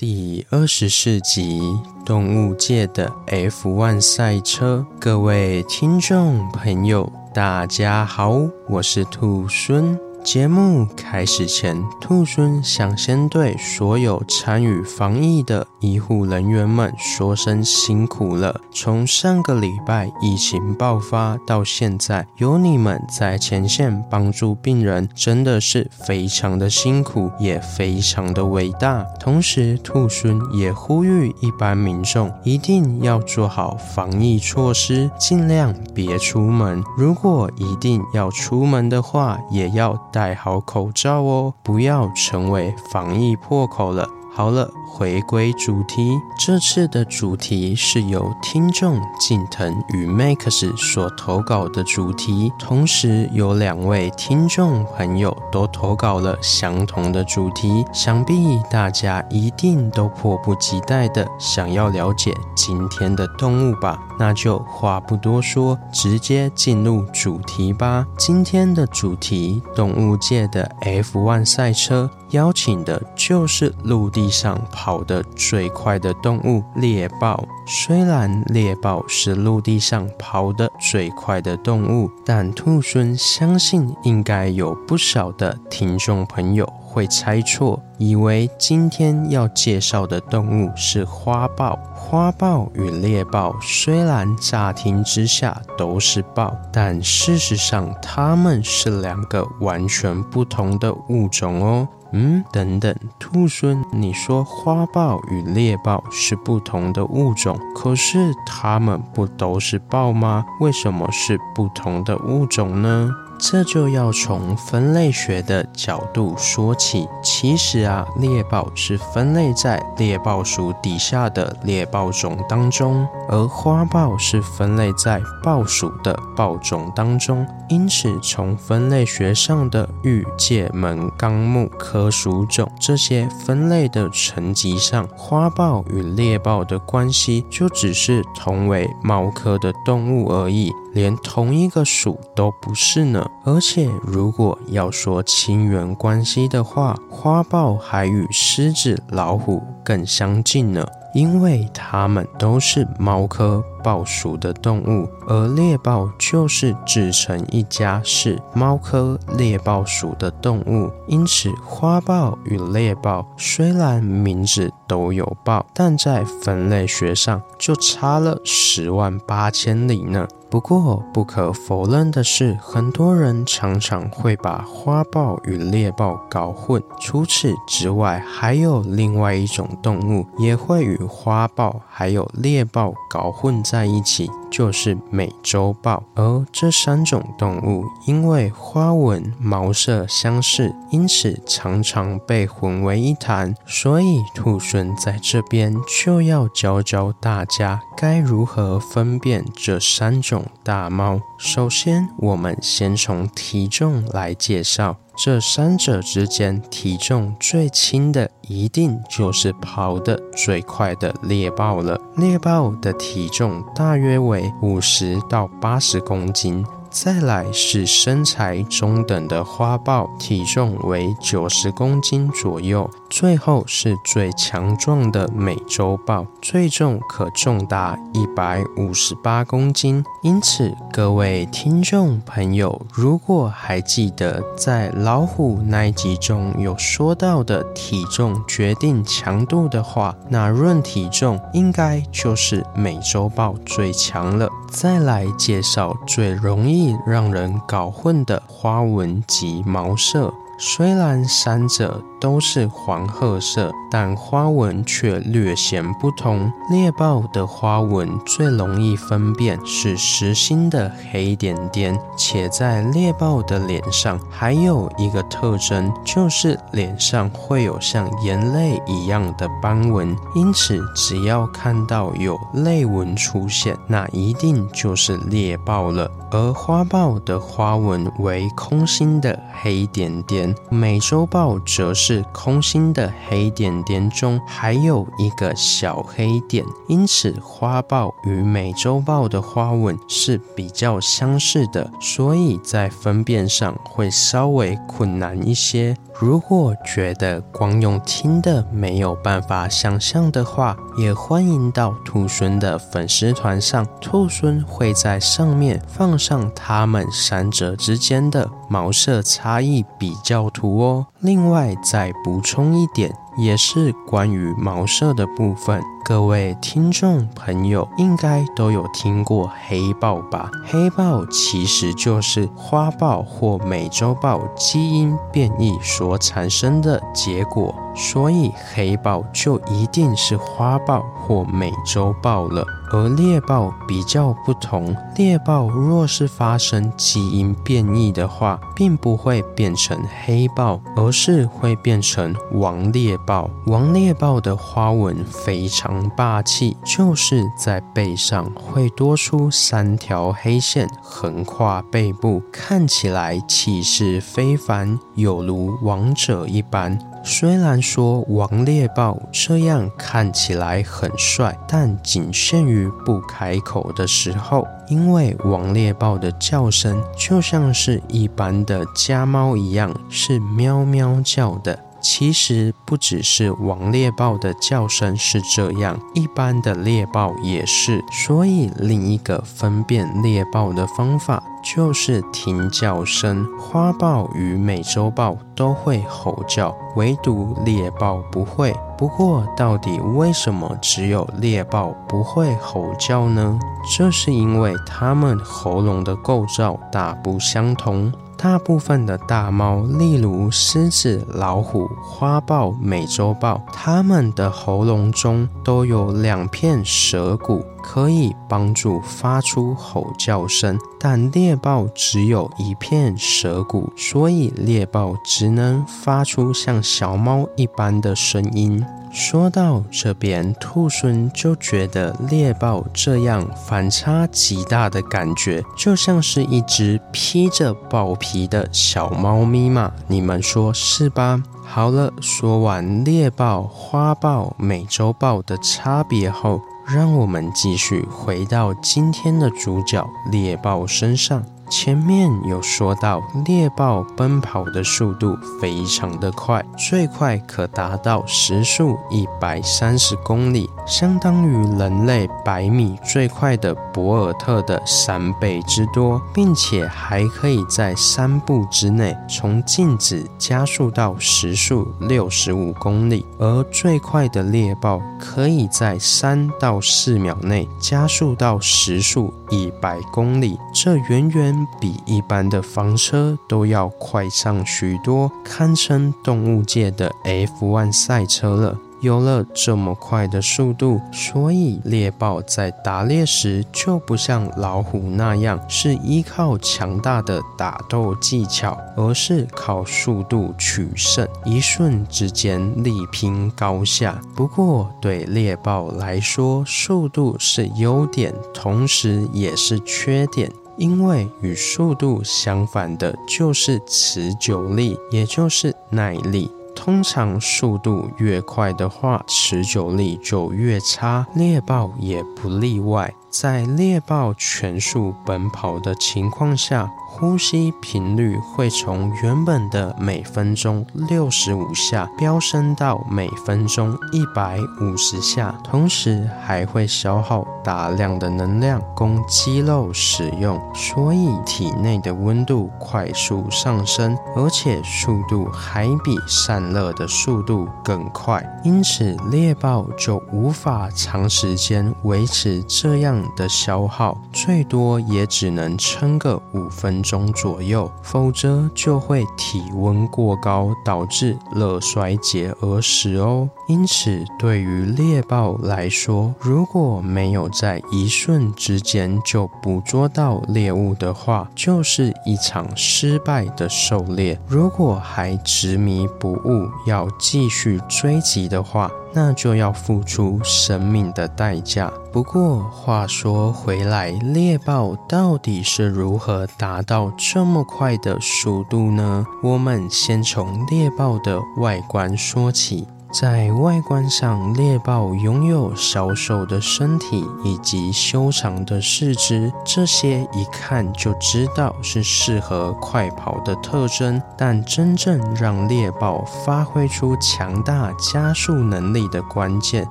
第二十四集：动物界的 F1 赛车。各位听众朋友，大家好，我是兔孙。节目开始前，兔孙想先对所有参与防疫的医护人员们说声辛苦了。从上个礼拜疫情爆发到现在，有你们在前线帮助病人，真的是非常的辛苦，也非常的伟大。同时，兔孙也呼吁一般民众一定要做好防疫措施，尽量别出门。如果一定要出门的话，也要。戴好口罩哦，不要成为防疫破口了。好了，回归主题。这次的主题是由听众近藤与 Max 所投稿的主题，同时有两位听众朋友都投稿了相同的主题。想必大家一定都迫不及待的想要了解今天的动物吧？那就话不多说，直接进入主题吧。今天的主题：动物界的 F1 赛车。邀请的就是陆地地上跑得最快的动物——猎豹。虽然猎豹是陆地上跑得最快的动物，但兔猻相信应该有不少的听众朋友会猜错，以为今天要介绍的动物是花豹。花豹与猎豹虽然乍听之下都是豹，但事实上它们是两个完全不同的物种哦。嗯，等等，兔孙，你说花豹与猎豹是不同的物种，可是它们不都是豹吗？为什么是不同的物种呢？这就要从分类学的角度说起。其实啊，猎豹是分类在猎豹属底下的猎豹种当中，而花豹是分类在豹属的豹种当中。因此，从分类学上的域界门纲目科属种这些分类的层级上，花豹与猎豹的关系就只是同为猫科的动物而已。连同一个属都不是呢，而且如果要说亲缘关系的话，花豹还与狮子、老虎更相近呢。因为它们都是猫科豹属的动物，而猎豹就是自成一家，是猫科猎豹属的动物。因此，花豹与猎豹虽然名字都有豹，但在分类学上就差了十万八千里呢。不过，不可否认的是，很多人常常会把花豹与猎豹搞混。除此之外，还有另外一种动物也会与花豹还有猎豹搞混在一起。就是美洲豹，而这三种动物因为花纹、毛色相似，因此常常被混为一谈。所以兔狲在这边就要教教大家该如何分辨这三种大猫。首先，我们先从体重来介绍。这三者之间体重最轻的，一定就是跑得最快的猎豹了。猎豹的体重大约为五十到八十公斤。再来是身材中等的花豹，体重为九十公斤左右。最后是最强壮的美洲豹，最重可重达一百五十八公斤。因此，各位听众朋友，如果还记得在老虎那一集中有说到的体重决定强度的话，那论体重应该就是美洲豹最强了。再来介绍最容易。让人搞混的花纹及毛色，虽然三者都是黄褐色，但花纹却略显不同。猎豹的花纹最容易分辨是实心的黑点点，且在猎豹的脸上还有一个特征，就是脸上会有像眼泪一样的斑纹。因此，只要看到有泪纹出现，那一定就是猎豹了。而花豹的花纹为空心的黑点点，美洲豹则是是空心的黑点点中还有一个小黑点，因此花豹与美洲豹的花纹是比较相似的，所以在分辨上会稍微困难一些。如果觉得光用听的没有办法想象的话，也欢迎到兔孙的粉丝团上，兔孙会在上面放上他们三者之间的毛色差异比较图哦。另外再补充一点。也是关于毛色的部分，各位听众朋友应该都有听过黑豹吧？黑豹其实就是花豹或美洲豹基因变异所产生的结果，所以黑豹就一定是花豹或美洲豹了。而猎豹比较不同，猎豹若是发生基因变异的话，并不会变成黑豹，而是会变成王猎豹。王猎豹的花纹非常霸气，就是在背上会多出三条黑线横跨背部，看起来气势非凡，有如王者一般。虽然说王猎豹这样看起来很帅，但仅限于不开口的时候，因为王猎豹的叫声就像是一般的家猫一样，是喵喵叫的。其实不只是王猎豹的叫声是这样，一般的猎豹也是。所以另一个分辨猎豹的方法就是听叫声。花豹与美洲豹都会吼叫，唯独猎豹不会。不过，到底为什么只有猎豹不会吼叫呢？这是因为它们喉咙的构造大不相同。大部分的大猫，例如狮子、老虎、花豹、美洲豹，它们的喉咙中都有两片舌骨，可以帮助发出吼叫声。但猎豹只有一片舌骨，所以猎豹只能发出像小猫一般的声音。说到这边，兔猻就觉得猎豹这样反差极大的感觉，就像是一只披着豹皮的小猫咪嘛，你们说是吧？好了，说完猎豹、花豹、美洲豹的差别后，让我们继续回到今天的主角猎豹身上。前面有说到，猎豹奔跑的速度非常的快，最快可达到时速一百三十公里，相当于人类百米最快的博尔特的三倍之多，并且还可以在三步之内从静止加速到时速六十五公里，而最快的猎豹可以在三到四秒内加速到时速一百公里，这远远。比一般的房车都要快上许多，堪称动物界的 F1 赛车了。有了这么快的速度，所以猎豹在打猎时就不像老虎那样是依靠强大的打斗技巧，而是靠速度取胜，一瞬之间力拼高下。不过对猎豹来说，速度是优点，同时也是缺点。因为与速度相反的就是持久力，也就是耐力。通常速度越快的话，持久力就越差。猎豹也不例外。在猎豹全速奔跑的情况下，呼吸频率会从原本的每分钟六十五下飙升到每分钟一百五十下，同时还会消耗大量的能量供肌肉使用，所以体内的温度快速上升，而且速度还比散热的速度更快。因此，猎豹就无法长时间维持这样的消耗，最多也只能撑个五分钟左右，否则就会体温过高，导致热衰竭而死哦。因此，对于猎豹来说，如果没有在一瞬之间就捕捉到猎物的话，就是一场失败的狩猎。如果还执迷不悟，要继续追击的话，那就要付出生命的代价。不过话说回来，猎豹到底是如何达到这么快的速度呢？我们先从猎豹的外观说起。在外观上，猎豹拥有小瘦的身体以及修长的四肢，这些一看就知道是适合快跑的特征。但真正让猎豹发挥出强大加速能力的关键，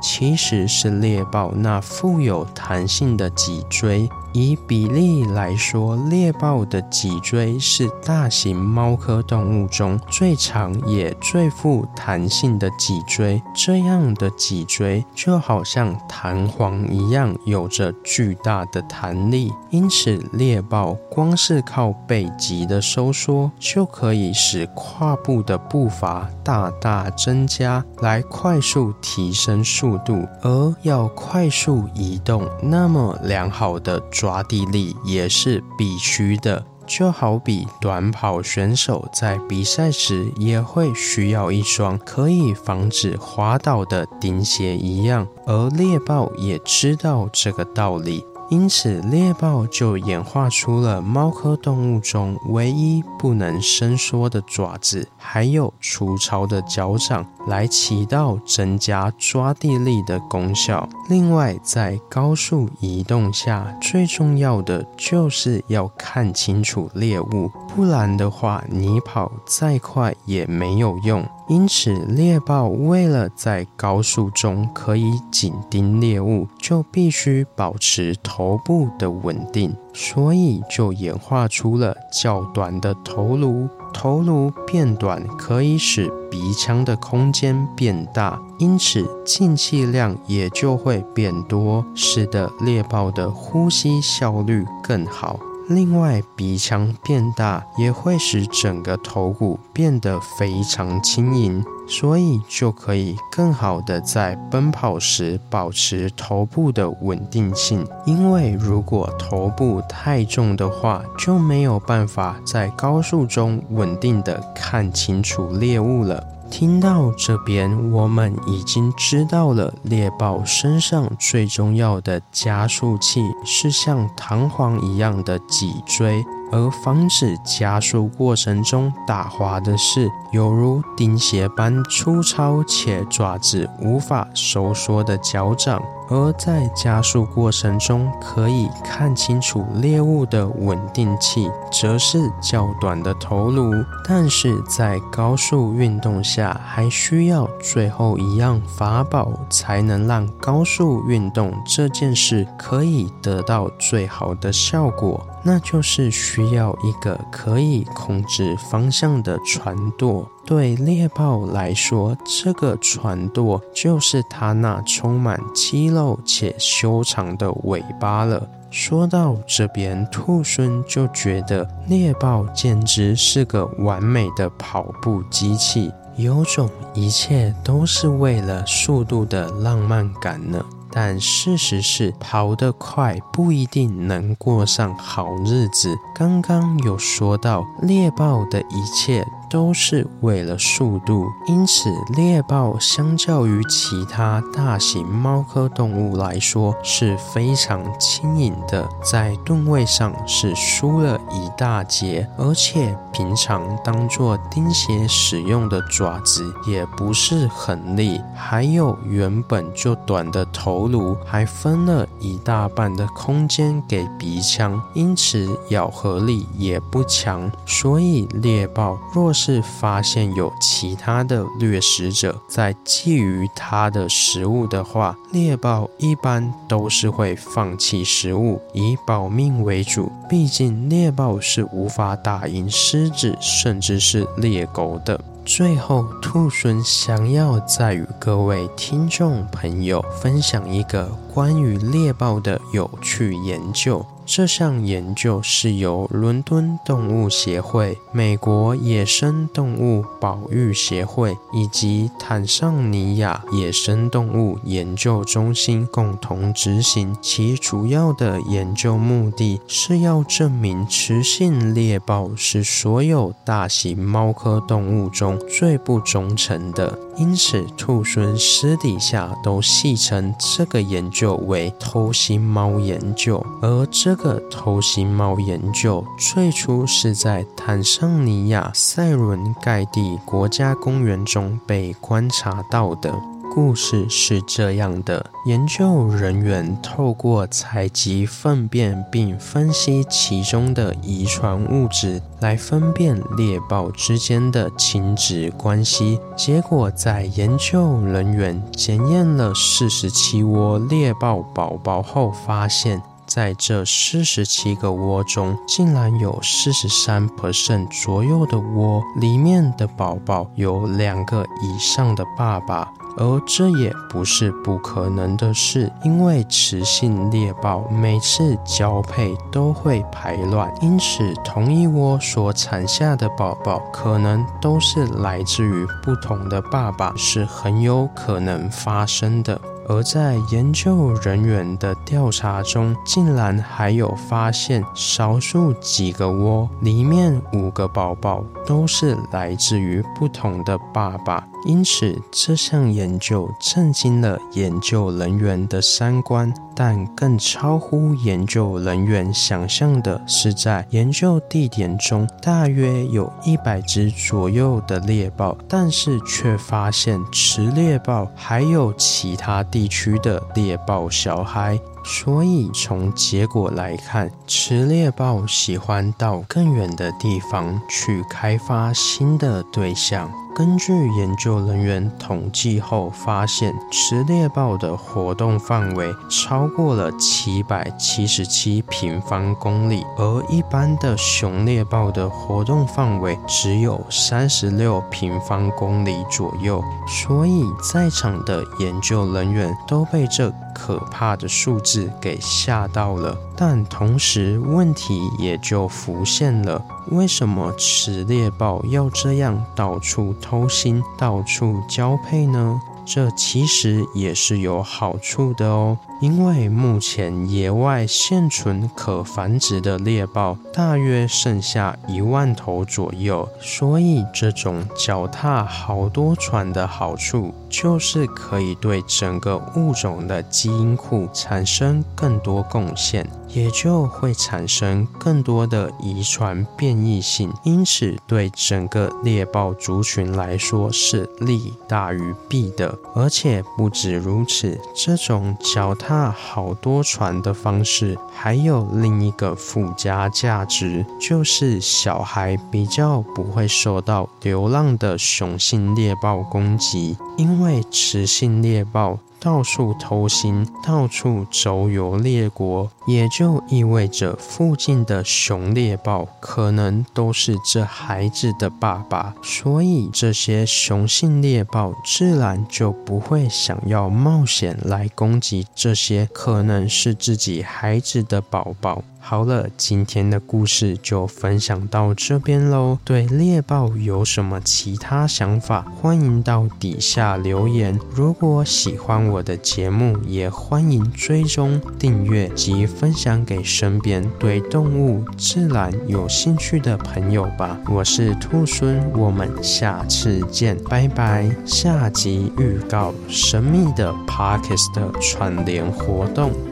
其实是猎豹那富有弹性的脊椎。以比例来说，猎豹的脊椎是大型猫科动物中最长也最富弹性的脊椎。这样的脊椎就好像弹簧一样，有着巨大的弹力。因此，猎豹光是靠背脊的收缩，就可以使跨步的步伐大大增加，来快速提升速度。而要快速移动，那么良好的抓地力也是必须的，就好比短跑选手在比赛时也会需要一双可以防止滑倒的钉鞋一样，而猎豹也知道这个道理。因此，猎豹就演化出了猫科动物中唯一不能伸缩的爪子，还有粗糙的脚掌，来起到增加抓地力的功效。另外，在高速移动下，最重要的就是要看清楚猎物，不然的话，你跑再快也没有用。因此，猎豹为了在高速中可以紧盯猎物，就必须保持头部的稳定，所以就演化出了较短的头颅。头颅变短可以使鼻腔的空间变大，因此进气量也就会变多，使得猎豹的呼吸效率更好。另外，鼻腔变大也会使整个头骨变得非常轻盈，所以就可以更好的在奔跑时保持头部的稳定性。因为如果头部太重的话，就没有办法在高速中稳定的看清楚猎物了。听到这边，我们已经知道了猎豹身上最重要的加速器是像弹簧一样的脊椎。而防止加速过程中打滑的是，犹如钉鞋般粗糙且爪子无法收缩的脚掌。而在加速过程中可以看清楚猎物的稳定器，则是较短的头颅。但是在高速运动下，还需要最后一样法宝，才能让高速运动这件事可以得到最好的效果。那就是需要一个可以控制方向的船舵。对猎豹来说，这个船舵就是它那充满肌肉且修长的尾巴了。说到这边，兔孙就觉得猎豹简直是个完美的跑步机器，有种一切都是为了速度的浪漫感呢。但事实是，跑得快不一定能过上好日子。刚刚有说到，猎豹的一切。都是为了速度，因此猎豹相较于其他大型猫科动物来说是非常轻盈的，在吨位上是输了一大截，而且平常当做钉鞋使用的爪子也不是很利，还有原本就短的头颅，还分了一大半的空间给鼻腔，因此咬合力也不强，所以猎豹若是是发现有其他的掠食者在觊觎它的食物的话，猎豹一般都是会放弃食物，以保命为主。毕竟猎豹是无法打赢狮子，甚至是猎狗的。最后，兔猻想要再与各位听众朋友分享一个关于猎豹的有趣研究。这项研究是由伦敦动物协会、美国野生动物保育协会以及坦桑尼亚野生动物研究中心共同执行。其主要的研究目的是要证明雌性猎豹是所有大型猫科动物中最不忠诚的。因此，兔孙私底下都戏称这个研究为“偷心猫研究”，而这这个偷腥猫研究最初是在坦桑尼亚塞伦盖蒂国家公园中被观察到的。故事是这样的：研究人员透过采集粪便并分析其中的遗传物质，来分辨猎豹之间的亲子关系。结果，在研究人员检验了四十七窝猎豹宝宝后，发现，在这四十七个窝中，竟然有四十三 percent 左右的窝里面的宝宝有两个以上的爸爸。而这也不是不可能的事，因为雌性猎豹每次交配都会排卵，因此同一窝所产下的宝宝可能都是来自于不同的爸爸，是很有可能发生的。而在研究人员的调查中，竟然还有发现少数几个窝里面五个宝宝都是来自于不同的爸爸。因此，这项研究震惊了研究人员的三观。但更超乎研究人员想象的是，在研究地点中，大约有一百只左右的猎豹，但是却发现雌猎豹还有其他地区的猎豹小孩。所以，从结果来看，雌猎豹喜欢到更远的地方去开发新的对象。根据研究人员统计后发现，雌猎豹的活动范围超过了七百七十七平方公里，而一般的雄猎豹的活动范围只有三十六平方公里左右。所以，在场的研究人员都被这可怕的数字给吓到了。但同时，问题也就浮现了。为什么雌猎豹要这样到处偷腥、到处交配呢？这其实也是有好处的哦。因为目前野外现存可繁殖的猎豹大约剩下一万头左右，所以这种脚踏好多船的好处就是可以对整个物种的基因库产生更多贡献，也就会产生更多的遗传变异性，因此对整个猎豹族群来说是利大于弊的。而且不止如此，这种脚踏那好多船的方式，还有另一个附加价值，就是小孩比较不会受到流浪的雄性猎豹攻击，因为雌性猎豹。到处偷腥，到处周游列国，也就意味着附近的熊猎豹可能都是这孩子的爸爸，所以这些雄性猎豹自然就不会想要冒险来攻击这些可能是自己孩子的宝宝。好了，今天的故事就分享到这边喽。对猎豹有什么其他想法，欢迎到底下留言。如果喜欢我的节目，也欢迎追踪订阅及分享给身边对动物自然有兴趣的朋友吧。我是兔孙，我们下次见，拜拜。下集预告：神秘的 Podcast 串联活动。